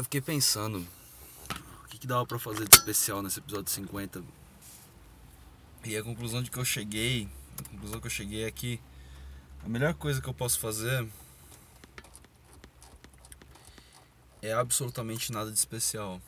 Eu fiquei pensando o que, que dava pra fazer de especial nesse episódio 50. E a conclusão de que eu cheguei, a conclusão que eu cheguei é que a melhor coisa que eu posso fazer é absolutamente nada de especial.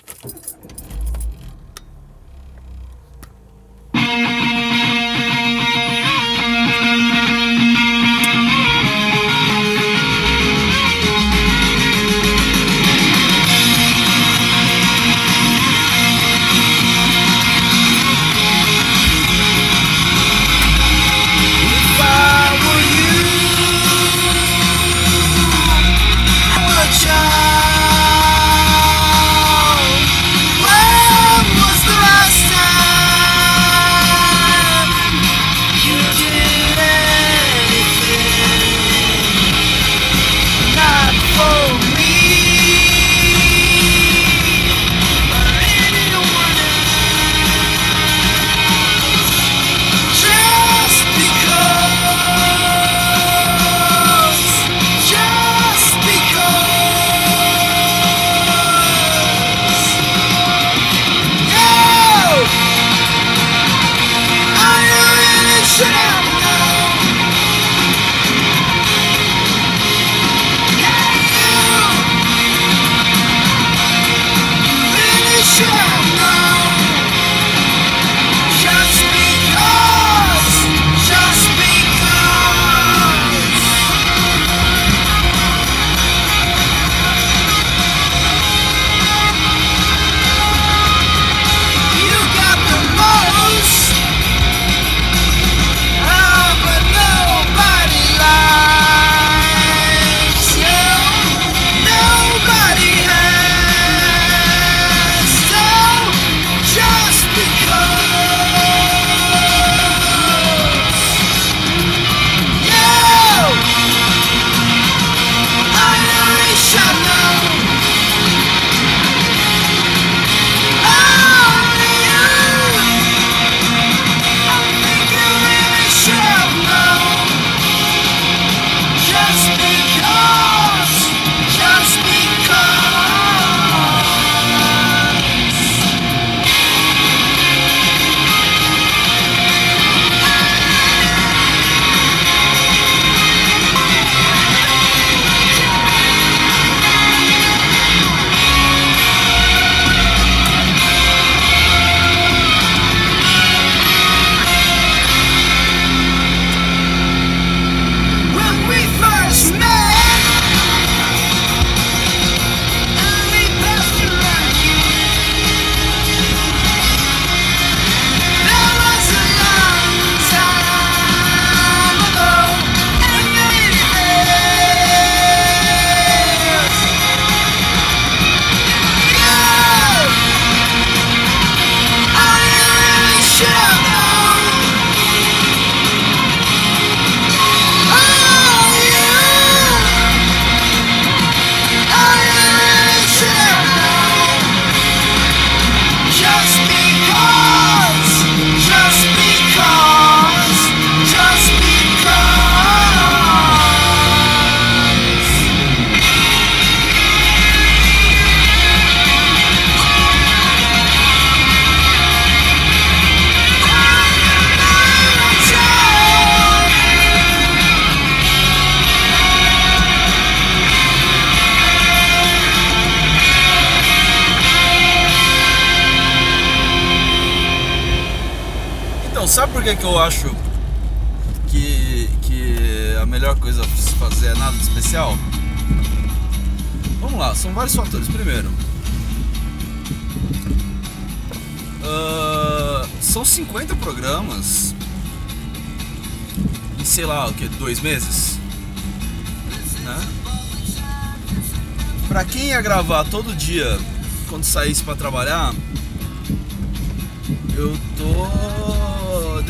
Acho que, que a melhor coisa a se fazer é nada de especial? Vamos lá, são vários fatores. Primeiro, ah, são 50 programas em sei lá o que, dois meses? Né? Pra quem ia gravar todo dia quando saísse pra trabalhar, eu tô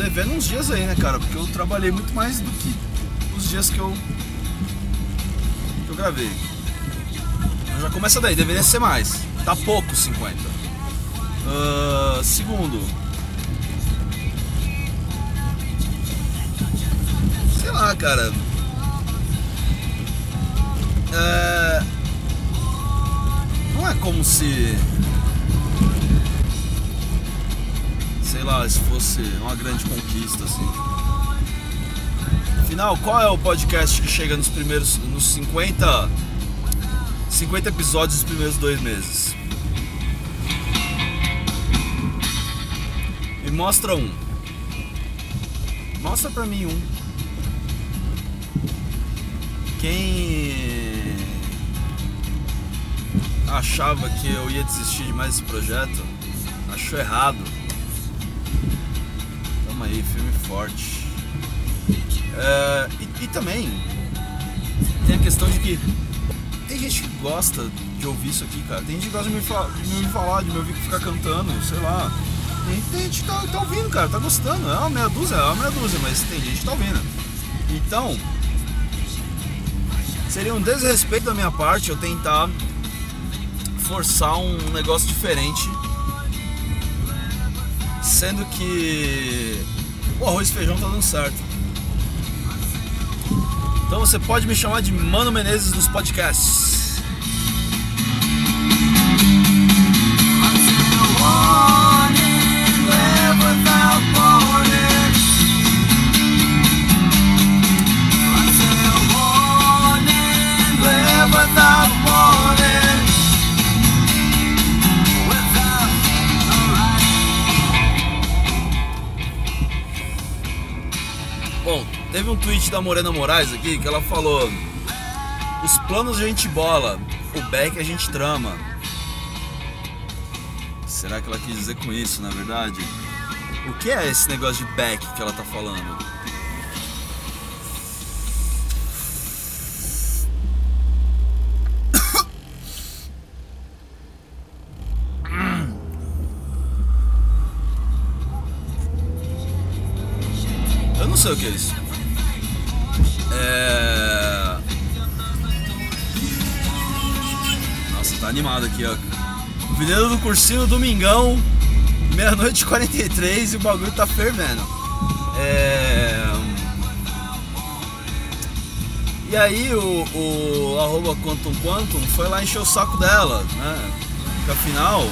devendo uns dias aí, né, cara? Porque eu trabalhei muito mais do que os dias que eu, que eu gravei. Já começa daí, deveria ser mais. Tá pouco 50. Ah, segundo. Sei lá, cara. É, não é como se. Sei lá, se fosse uma grande conquista, assim. Afinal, qual é o podcast que chega nos primeiros. nos 50. 50 episódios dos primeiros dois meses? Me mostra um. Mostra pra mim um. Quem achava que eu ia desistir de mais esse projeto, achou errado. Tamo aí, filme forte. É, e, e também tem a questão de que tem gente que gosta de ouvir isso aqui, cara. Tem gente que gosta de me, fa de me falar, de me ouvir ficar cantando, sei lá. Tem, tem gente que tá, tá, ouvindo, cara, tá gostando. É uma meia dúzia, é uma meia dúzia, mas tem gente que tá ouvindo. Então, seria um desrespeito da minha parte eu tentar forçar um negócio diferente. Sendo que o arroz e feijão tá dando certo. Então você pode me chamar de Mano Menezes nos podcasts. Bom, teve um tweet da Morena Moraes aqui que ela falou: Os planos a gente bola, o back a gente trama. Será que ela quis dizer com isso, na verdade? O que é esse negócio de back que ela tá falando? Que é. É. Nossa, tá animado aqui, ó. Veneno do Cursinho, domingão, meia-noite e 43 e o bagulho tá fervendo. É. E aí o, o arroba Quantum Quantum foi lá encher o saco dela, né? Porque afinal.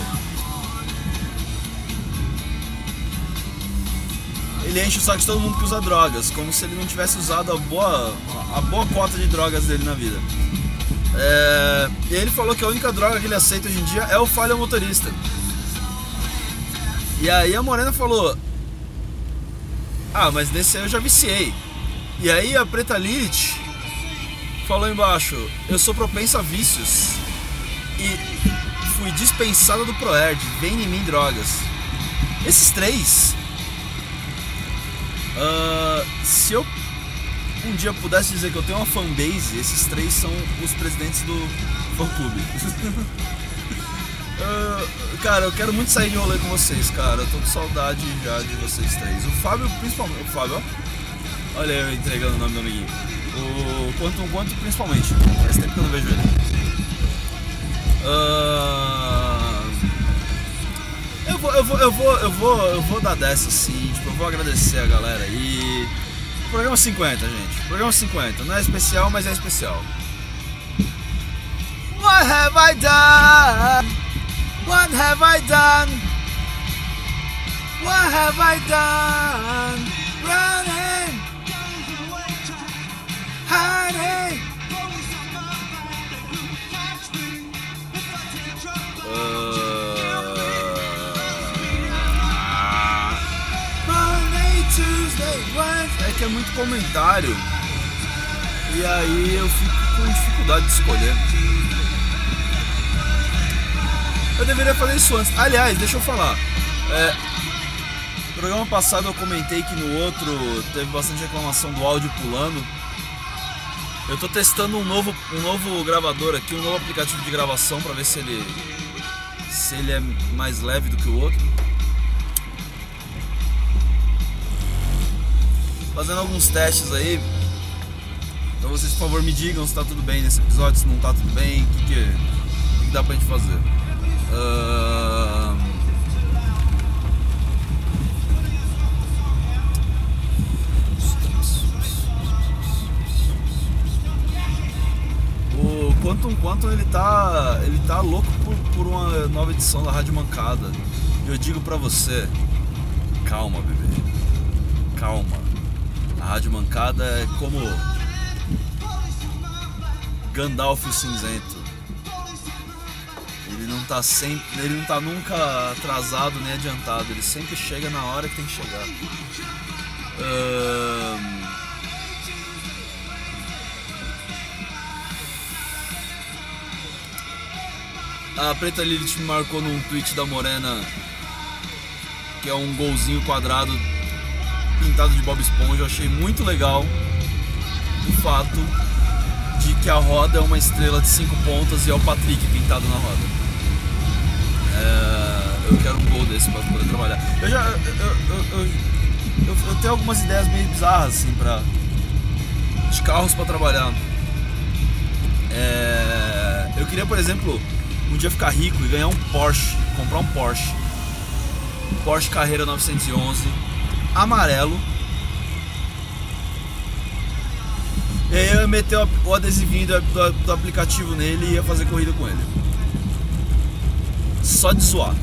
Ele enche o saco de todo mundo que usa drogas, como se ele não tivesse usado a boa, a boa cota de drogas dele na vida. É, e ele falou que a única droga que ele aceita hoje em dia é o falha motorista. E aí a Morena falou: Ah, mas nesse aí eu já viciei. E aí a Preta Lilith falou embaixo: Eu sou propensa a vícios. E fui dispensada do Proerd. Vem em mim drogas. Esses três. Ah, se eu um dia pudesse dizer que eu tenho uma fanbase, esses três são os presidentes do fã clube. Ah, cara, eu quero muito sair de rolê com vocês, cara. Eu tô com saudade já de vocês três. O Fábio, principalmente. O Fábio, ó. Olha eu entregando o nome do amiguinho. O Quanto Quanto, principalmente. Faz tempo que eu não vejo ele. Eu vou, eu vou, eu vou, eu vou, eu vou dar dessa assim, tipo, eu vou agradecer a galera aí. Programa 50, gente. Programa 50. Não é especial, mas é especial. What have I done? What have I done? What have I done? Running, É muito comentário. E aí eu fico com dificuldade de escolher. Eu deveria fazer isso antes. Aliás, deixa eu falar. É, no programa passado eu comentei que no outro teve bastante reclamação do áudio pulando. Eu tô testando um novo, um novo gravador aqui, um novo aplicativo de gravação para ver se ele se ele é mais leve do que o outro. Fazendo alguns testes aí. Então vocês por favor me digam se tá tudo bem nesse episódio, se não tá tudo bem, o que, que, que, que dá pra gente fazer. Ahn, O Quanto um quanto ele tá. ele tá louco por, por uma nova edição da Rádio Mancada. E eu digo pra você, calma, bebê. Calma. A Rádio Mancada é como Gandalf o cinzento. Ele não tá sempre, ele não tá nunca atrasado nem adiantado, ele sempre chega na hora que tem que chegar. Ahn, A Preta Lilith me marcou num tweet da Morena que é um golzinho quadrado pintado de Bob Esponja. Eu achei muito legal o fato de que a roda é uma estrela de cinco pontas e é o Patrick pintado na roda. É, eu quero um gol desse para poder trabalhar. Eu já. Eu, eu, eu, eu, tenho algumas ideias meio bizarras assim pra. de carros para trabalhar. É, eu queria, por exemplo, um dia ficar rico e ganhar um Porsche, comprar um Porsche. Porsche Carreira 911, amarelo. E aí eu ia meter o- adesivinho do, aplicativo nele e ia fazer corrida com ele. Só de zoar.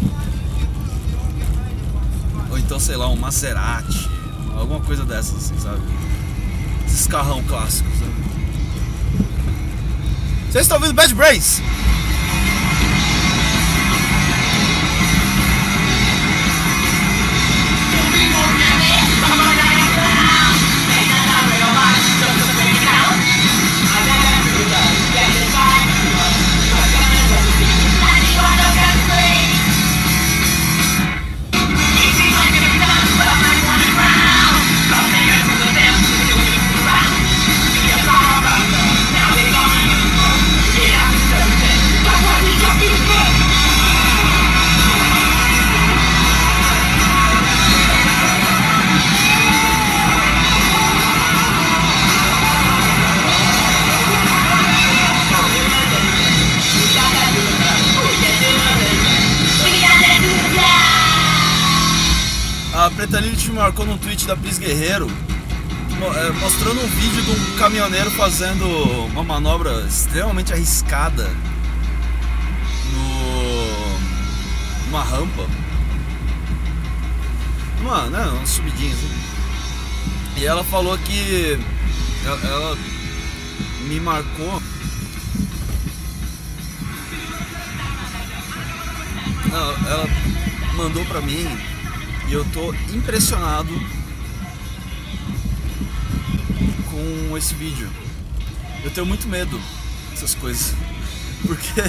Ou então, sei lá, um Maserati. Alguma coisa dessas, assim, sabe? Esses carrão clássicos, né? Vocês estão ouvindo Bad Brains? A Preta Lilith me marcou num tweet da Pris Guerreiro é, mostrando um vídeo de um caminhoneiro fazendo uma manobra extremamente arriscada no numa rampa. Uma, né, uma subidinha assim. E ela falou que ela, ela me marcou. Não, ela mandou pra mim e eu tô impressionado com esse vídeo. Eu tenho muito medo dessas coisas. Porque,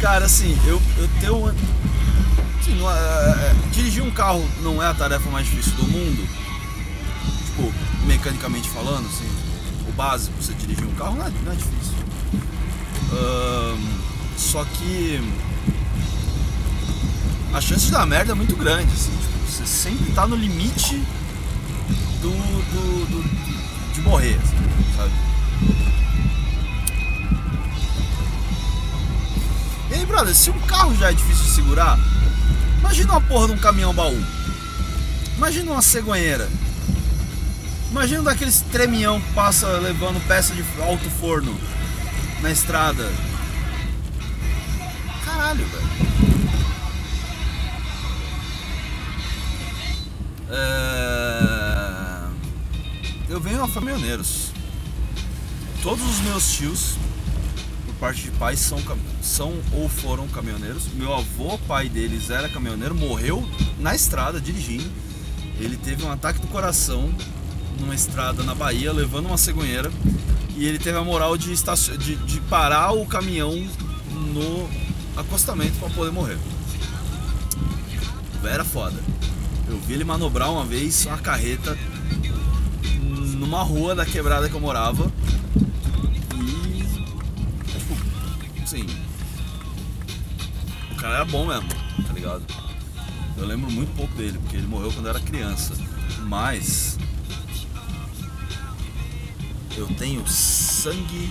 cara, assim, eu, eu tenho. assim, não é- é- dirigir um carro não é a tarefa mais difícil do mundo. Tipo, mecanicamente falando, assim. O básico, você dirigir um carro não é, não é difícil. Ahn, só que a chance dar merda é muito grande, assim, tipo, você sempre tá no limite do, do, do- de morrer, assim, sabe? E aí, brother, se um carro já é difícil de segurar, imagina uma porra de um caminhão baú. Imagina uma cegonheira. Imagina daqueles tremião que passa levando peça de alto forno na estrada. Caralho, velho. É... Eu venho a caminhoneiros. Todos os meus tios, por parte de pai, são, são ou foram caminhoneiros. Meu avô, pai deles, era caminhoneiro, morreu na estrada dirigindo. Ele teve um ataque do coração numa estrada na Bahia, levando uma cegonheira. E ele teve a moral de, de, de parar o caminhão no acostamento para poder morrer. Era foda. Eu vi ele manobrar uma vez uma carreta numa rua da quebrada que eu morava. E. Tipo, assim. O cara era bom mesmo, tá ligado? Eu lembro muito pouco dele, porque ele morreu quando eu era criança. Mas. Eu tenho sangue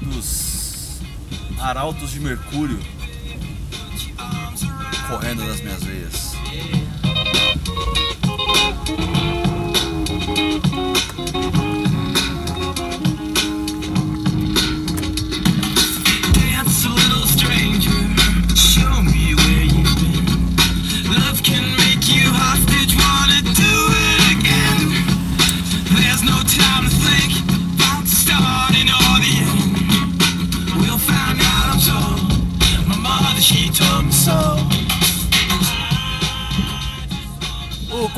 dos arautos de Mercúrio correndo nas minhas veias. Yeah.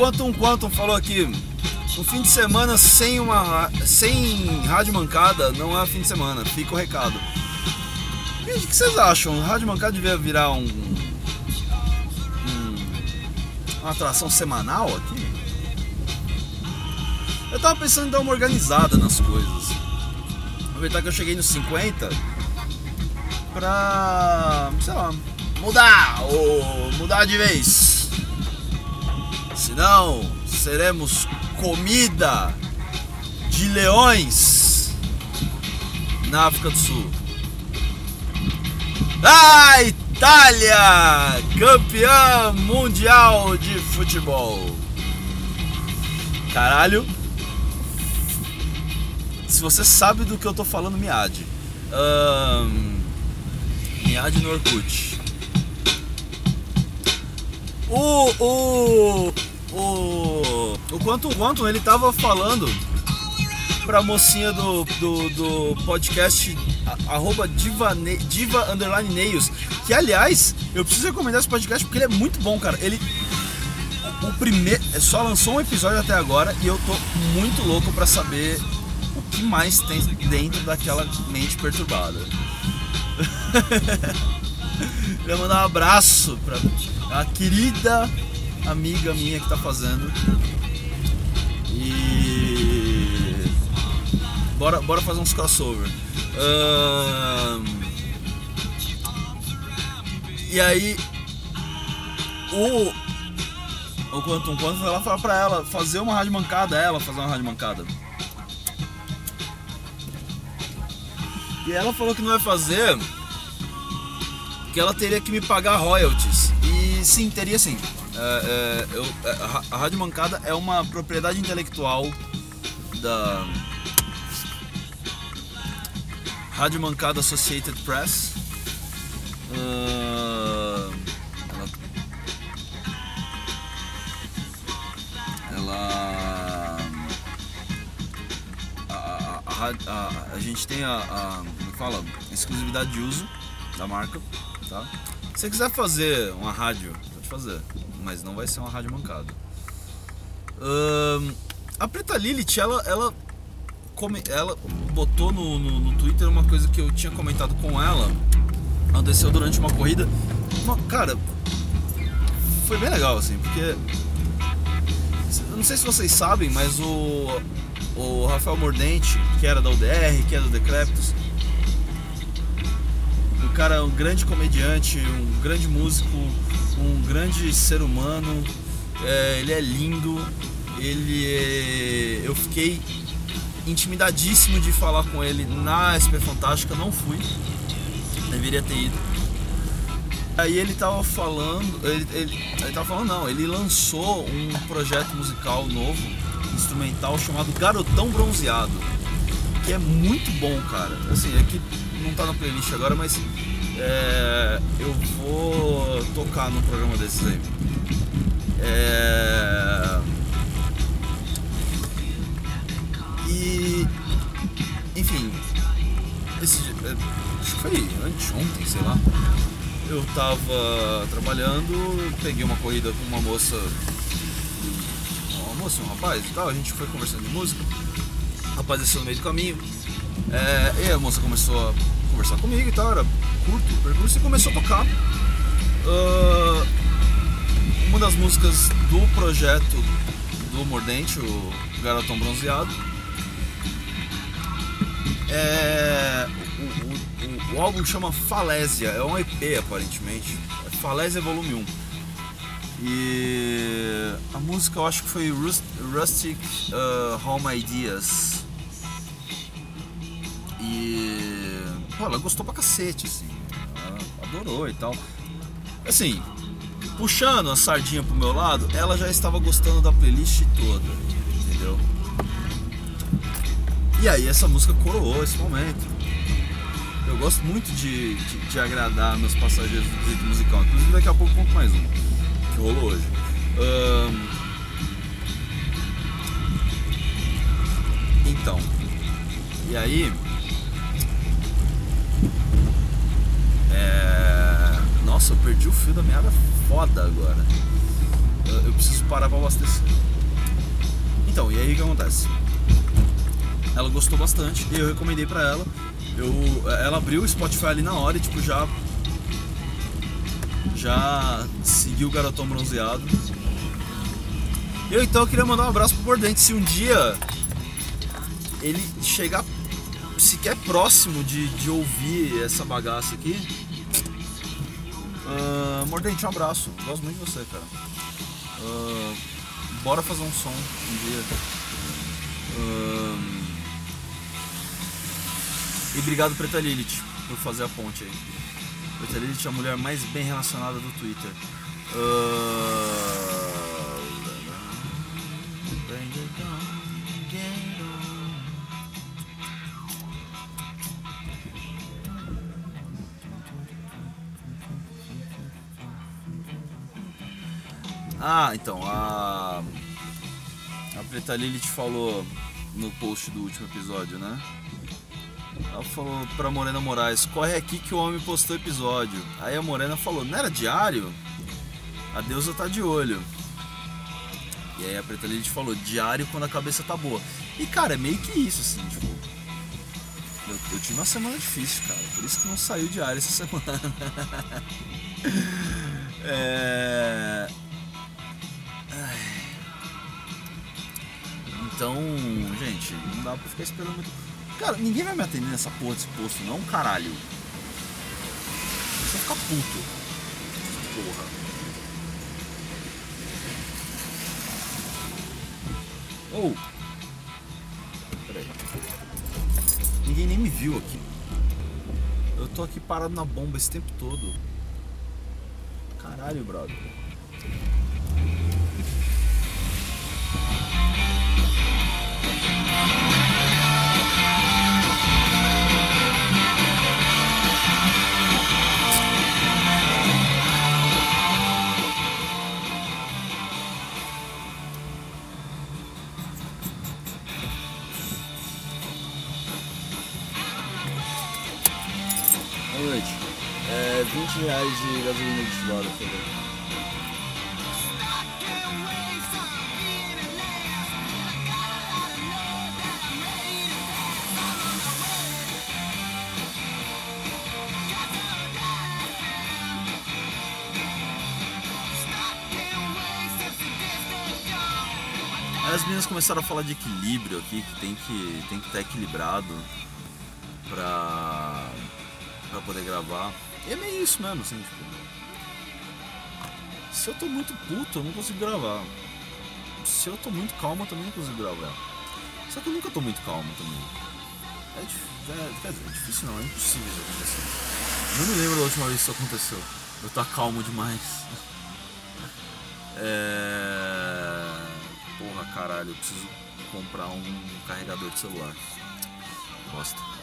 Quantum Quantum falou aqui. Um fim de semana sem uma sem rádio mancada não é fim de semana, fica o recado. E o que vocês acham? Rádio mancada devia virar um, um uma atração semanal aqui? Eu tava pensando em dar uma organizada nas coisas. Aproveitar que eu cheguei nos 50 pra, sei lá, mudar ou mudar de vez. Senão seremos comida de leões na África do Sul. A Itália, campeã mundial de futebol. Caralho. Se você sabe do que eu tô falando, me ade. Um, no Orkut. O, o, o, o Quantum Quantum, ele tava falando pra mocinha do, do, do podcast arroba diva, diva underline nails, que aliás, eu preciso recomendar esse podcast porque ele é muito bom, cara. Ele o, o primeiro só lançou um episódio até agora e eu tô muito louco pra saber o que mais tem dentro daquela mente perturbada. Queria mandar um abraço pra a querida amiga minha que tá fazendo. E. Bora, bora fazer uns crossover. Ahn, E aí. O. O Quantum Quantum foi lá falar pra ela fazer uma rádio mancada, ela fazer uma rádio mancada. E ela falou que não vai fazer que ela teria que me pagar royalties. E sim, teria sim. É, é, eu- é, a Rádio Mancada é uma propriedade intelectual da Rádio Mancada Associated Press. Ah, ela, ela a, a- a a- gente tem a, como fala exclusividade de uso da marca, tá? Se você quiser fazer uma rádio, fazer, mas não vai ser uma rádio mancada. Ahn, a Preta Lilith, ela, ela, come- ela botou no, no, no Twitter uma coisa que eu tinha comentado com ela. Aconteceu durante uma corrida. Uma- cara, foi bem legal, assim, porque. Eu não sei se vocês sabem, mas o, o Rafael Mordente, que era da UDR, que é do Decreptus, o cara é um grande comediante, um grande músico, um grande ser humano. é, ele é lindo. Ele é... Eu fiquei intimidadíssimo de falar com ele na SP Fantástica, não fui. Deveria ter ido. Aí ele tava falando, ele, ele, ele tava falando não, ele lançou um projeto musical novo, instrumental chamado Garotão Bronzeado, que é muito bom, cara. Assim, é que não tá na playlist agora, mas é, eu vou tocar no programa desses aí. É, e enfim, esse, é, acho que foi anteontem, sei lá. Eu tava trabalhando, peguei uma corrida com uma moça, uma moça, um rapaz e tal, a gente foi conversando de música, o rapaz desceu no meio do caminho, é, e a moça começou a conversar comigo e tal, era curto o percurso e começou a tocar. ah, uma das músicas do projeto do Mordente, o Garotão Bronzeado. É, o, o- o- álbum chama Falésia, é um EP aparentemente. É Falésia Volume 1. E a música eu acho que foi Rust- Rustic uh, Home Ideas. E pô, ela gostou pra cacete, assim. Ela adorou e tal. Assim, puxando a sardinha pro meu lado, ela já estava gostando da playlist toda, entendeu? E aí essa música coroou esse momento. Eu gosto muito de, de, de agradar meus passageiros do jeito musical. Inclusive daqui a pouco conto mais um. Que rolou hoje. Ahn, Então. E aí. É... Nossa, eu perdi o fio da meada foda agora. Eu, preciso parar pra abastecer. Então, e aí o que acontece? Ela gostou bastante e eu recomendei pra ela. Eu, ela abriu o Spotify ali na hora e tipo já já seguiu o garotão bronzeado. Eu então queria mandar um abraço pro Mordente. Se um dia ele chegar sequer próximo de, de ouvir essa bagaça aqui. Uh, Mordente, um abraço. Gosto muito de você, cara. Uh, bora fazer um som um dia. Uh, e obrigado, Preta Lilith, por fazer a ponte aí. Preta Lilith é a mulher mais bem relacionada do Twitter. Uh... Ah, então, a. A Preta Lilith falou no post do último episódio, né? Ela falou pra Morena Moraes: corre aqui que o homem postou episódio. Aí a Morena falou: não era diário? A deusa tá de olho. E aí a Preta Lilith falou: diário quando a cabeça tá boa. E cara, é meio que isso, assim, tipo. Eu, eu tive uma semana difícil, cara. Por isso que não saiu diário essa semana. é. Então, gente, não dá pra ficar esperando muito. Cara, ninguém vai me atender nessa porra desse posto, não, caralho. Deixa eu ficar puto. Porra. Ou. Oh. Peraí. Ninguém nem me viu aqui. Eu tô aqui parado na bomba esse tempo todo. Caralho, brother. 20 reais de gasolina destilada, por favor. As meninas começaram a falar de equilíbrio aqui, que tem que tem que estar equilibrado pra, pra poder gravar. É meio isso mesmo, assim, tipo. Se eu tô muito puto, eu não consigo gravar. Se eu tô muito calmo, eu também não consigo gravar. Só que eu nunca tô muito calmo também. É, é, é difícil não, é impossível isso acontecer. Não me lembro da última vez que isso aconteceu. Eu tô calmo demais. É... Porra, caralho, eu preciso comprar um carregador de celular. Bosta.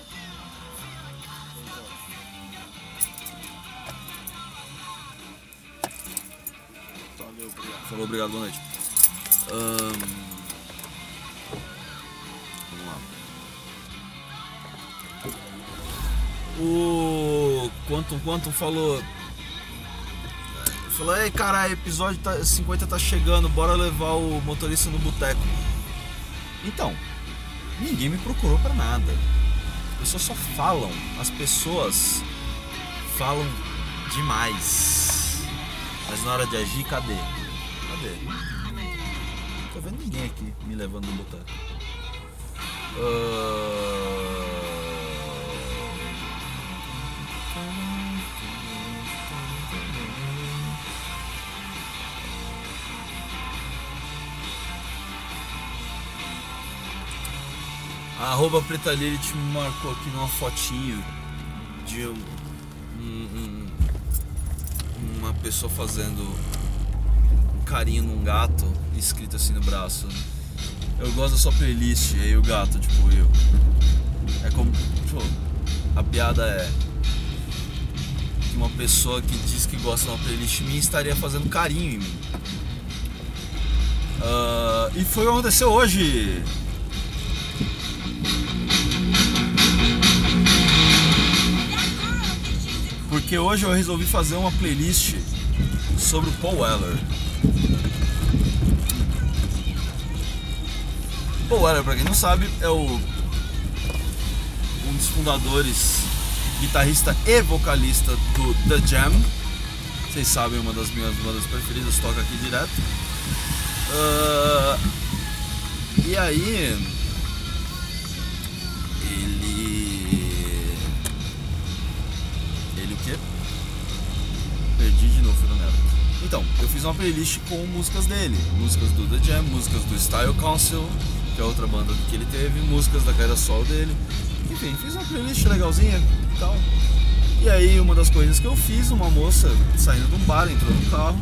Falou, obrigado, boa noite. Ahn, Vamos lá. O Quantum Quantum falou. Falou, ei caralho, episódio tá, 50 tá chegando, bora levar o motorista no boteco. Então, ninguém me procurou pra nada. As pessoas só falam. As pessoas falam demais. Mas na hora de agir, cadê? Não tô vendo ninguém aqui me levando no boteco. A arroba Preta Lilith me marcou aqui numa fotinho de um- um- um- uma pessoa fazendo carinho num gato escrito assim no braço. Eu gosto da sua playlist, e aí o gato, tipo, eu. É como. Tipo, a piada é. Que uma pessoa que diz que gosta de uma playlist minha estaria fazendo carinho em mim. Ah, e foi o que aconteceu hoje. Porque hoje eu resolvi fazer uma playlist sobre o Paul Weller. Paul Weller, pra quem não sabe, é o um dos fundadores, guitarrista e vocalista do The Jam. Vocês sabem, uma das minhas bandas preferidas, toca aqui direto. Ah, e aí, ele. Ele o quê? Perdi de novo, merda. Então, eu fiz uma playlist com músicas dele, músicas do The Jam, músicas do Style Council, que é outra banda que ele teve, músicas da carreira solo dele. Enfim, fiz uma playlist legalzinha e tal. E aí, uma das coisas que eu fiz, uma moça saindo de um bar, entrou no carro.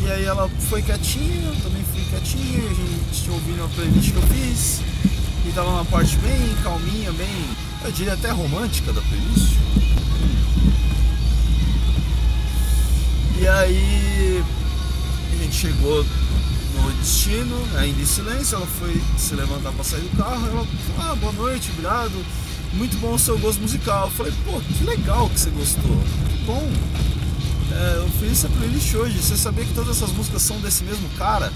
E aí ela foi quietinha, eu também fui quietinha, a gente tinha ouvido uma playlist que eu fiz. E tava uma parte bem calminha, bem, eu diria até romântica da playlist. E aí a gente chegou no destino, ainda em silêncio, ela foi se levantar pra sair do carro, ela falou, ah, boa noite, obrigado, muito bom o seu gosto musical. Eu falei, pô, que legal que você gostou, que bom. É, eu fiz essa playlist hoje, você sabia que todas essas músicas são desse mesmo cara?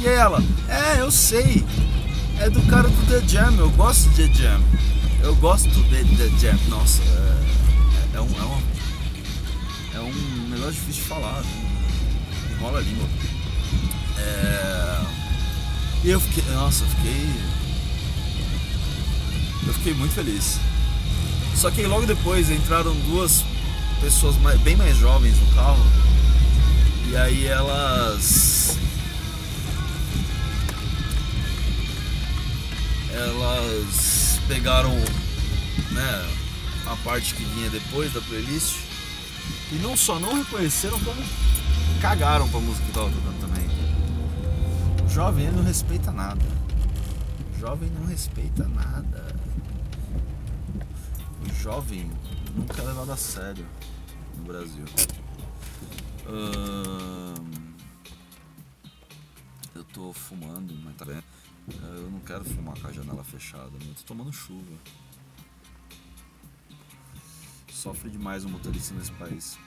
E ela, é, eu sei, é do cara do The Jam, eu gosto de The Jam. Eu gosto de The Jam, nossa, é, é um, é, um, é um negócio difícil de falar, né? enrola a língua. É, e eu fiquei, nossa, eu fiquei. Eu fiquei muito feliz. Só que logo depois entraram duas pessoas mais- bem mais jovens no carro. E aí elas. Elas pegaram né, a parte que vinha depois da playlist. E não só não reconheceram, como cagaram pra música que tava tocando também. Jovem ele não respeita nada. Jovem não respeita nada. O jovem nunca é levado a sério no Brasil. Eu tô fumando, mas tá bem. Eu não quero fumar com a janela fechada, mas eu tô tomando chuva. Sofre demais o motorista nesse país.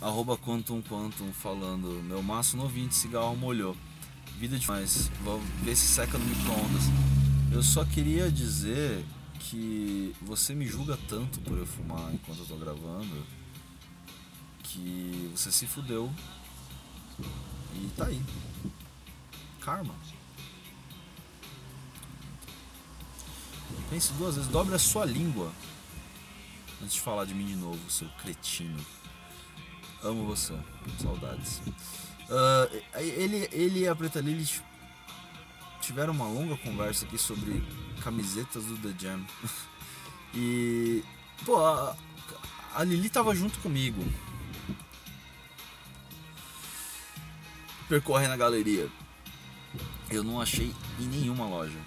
Arroba Quantum Quantum falando Meu maço novinho de cigarro molhou Vida demais Vou ver se seca no micro-ondas Eu só queria dizer que você me julga tanto por eu fumar enquanto eu tô gravando que você se fudeu e tá aí. Karma. Pense duas vezes, dobre a sua língua antes de falar de mim de novo, seu cretino. Amo você, saudades. Ah, ele, ele e a Preta Lily tiveram uma longa conversa aqui sobre camisetas do The Jam. E, pô, a, a Lili tava junto comigo. Percorrendo a galeria. Eu não achei em nenhuma loja.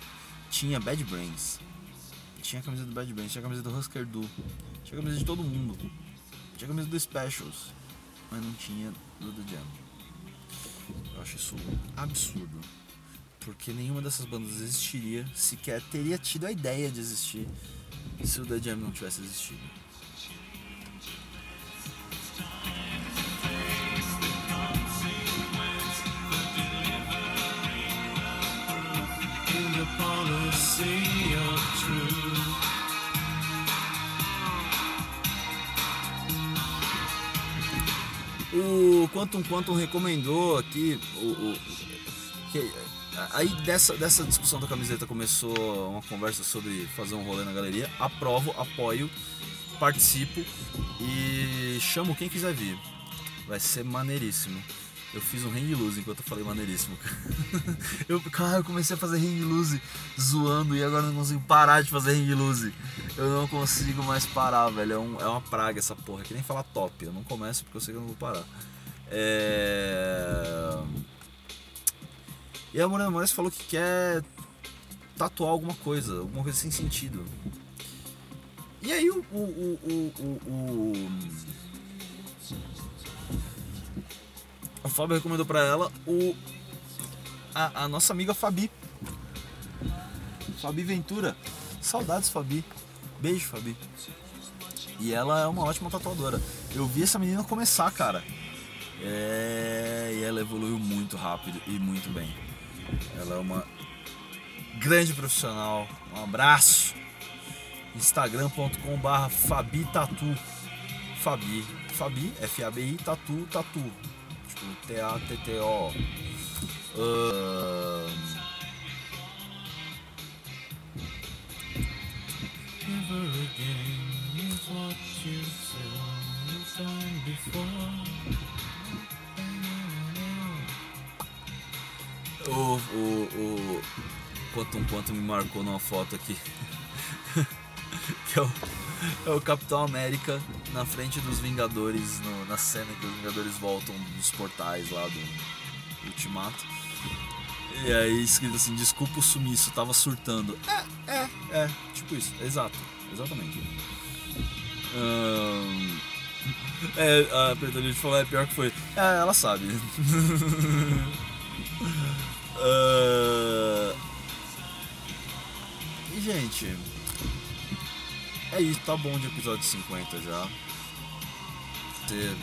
Tinha Bad Brains. Tinha a camisa do Bad Brains, tinha a camisa do Husker Du. Tinha a camisa de todo mundo. Tinha a camisa do Specials. Mas não tinha do The Jam. Eu acho isso absurdo. Porque nenhuma dessas bandas existiria, sequer teria tido a ideia de existir se o The Jam não tivesse existido. Quantum Quantum recomendou aqui o, o- que aí dessa, dessa discussão da camiseta começou uma conversa sobre fazer um rolê na galeria. Aprovo, apoio, participo e chamo quem quiser vir. Vai ser maneiríssimo. Eu fiz um hang loose enquanto eu falei maneiríssimo. Eu, cara, eu comecei a fazer hang loose zoando e agora não consigo parar de fazer hang loose. Eu não consigo mais parar, velho. É, um- é uma praga essa porra. É que nem falar top. Eu não começo porque eu sei que eu não vou parar. É... E a Morena Moraes falou que quer tatuar alguma coisa, alguma coisa sem sentido. E aí o. o, o, o, o, Fábio recomendou pra ela o. A, a nossa amiga Fabi. Fabi Ventura. Saudades, Fabi. Beijo, Fabi. E ela é uma ótima tatuadora. eu vi essa menina começar, cara. É, e ela evoluiu muito rápido e muito bem. Ela é uma grande profissional. Um abraço. instagram.com barra Fabi Tatu. Fabi. Fabi, F-A-B-I, Tatu, Tatu. Tipo, T-A-T-T-O. Ahn, Never again is what you said time before. O, o, o Quantum Quantum me marcou numa foto aqui. que é o, é o Capitão América na frente dos Vingadores, no- na cena que os Vingadores voltam dos portais lá do Ultimato. E aí escrito assim, desculpa o sumiço, tava surtando. É, é, é, tipo isso, exato, exatamente. Ahn, é, a Petrolite falou, é pior que foi. É, ela sabe. Ah, E gente, é isso, tá bom de episódio 50 já. Ter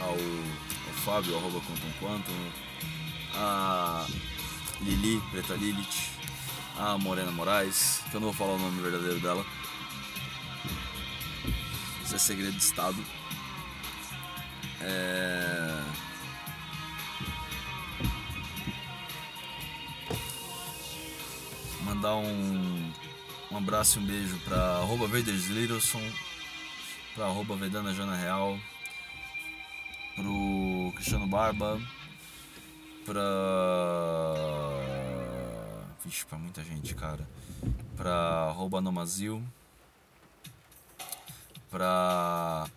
ao, ao Fábio, arroba Quantum Quantum, a Lili, Preta Lilith, a Morena Moraes, que eu não vou falar o nome verdadeiro dela. Isso é segredo de Estado. É... Mandar um, um abraço e um beijo pra arroba Vaders Littleson, pra arroba Vedana Jana Real, pro Cristiano Barba, pra. Vixe, pra muita gente, cara. Pra arroba Nomazil, pra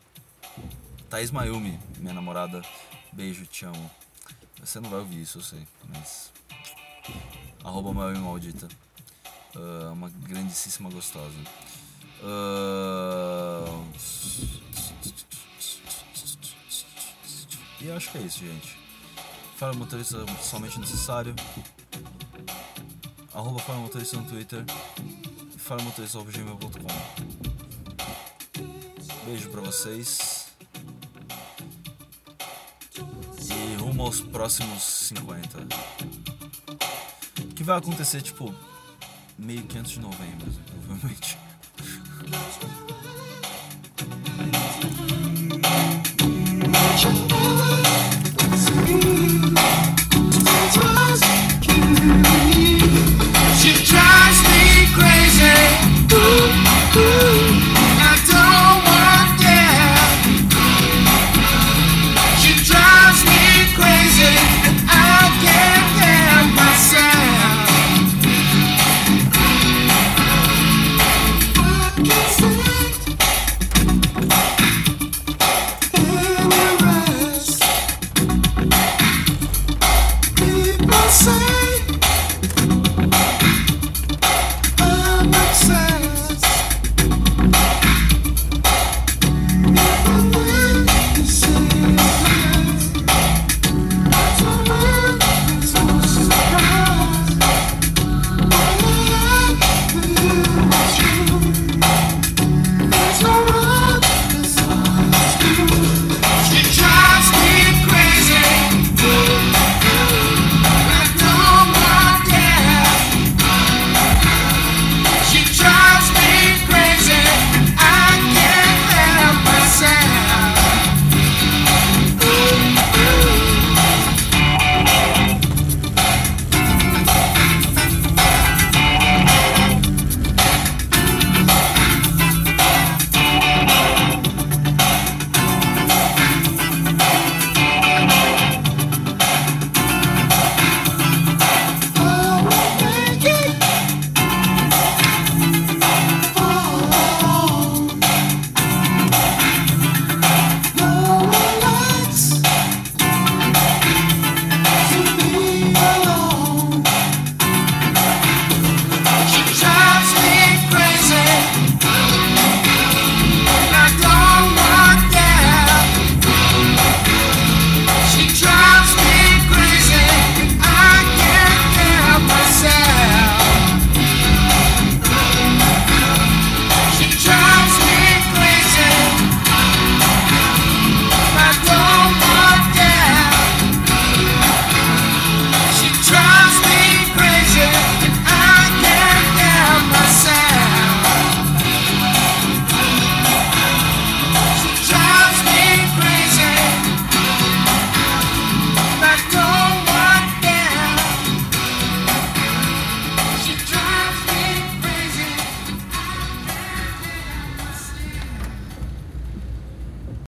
Thaís Mayumi, minha namorada. Beijo, te amo. Você não vai ouvir isso, eu sei, mas. Arroba Mayumi Maldita. Ah, uma grandíssima gostosa. Ah, E eu acho que é isso, gente. Fala motorista somente necessário. Arroba Fala Motorista no Twitter. Fala Motorista gmail.com. Beijo pra vocês. E rumo aos próximos 50. Que vai acontecer tipo meio que antes de novembro, provavelmente.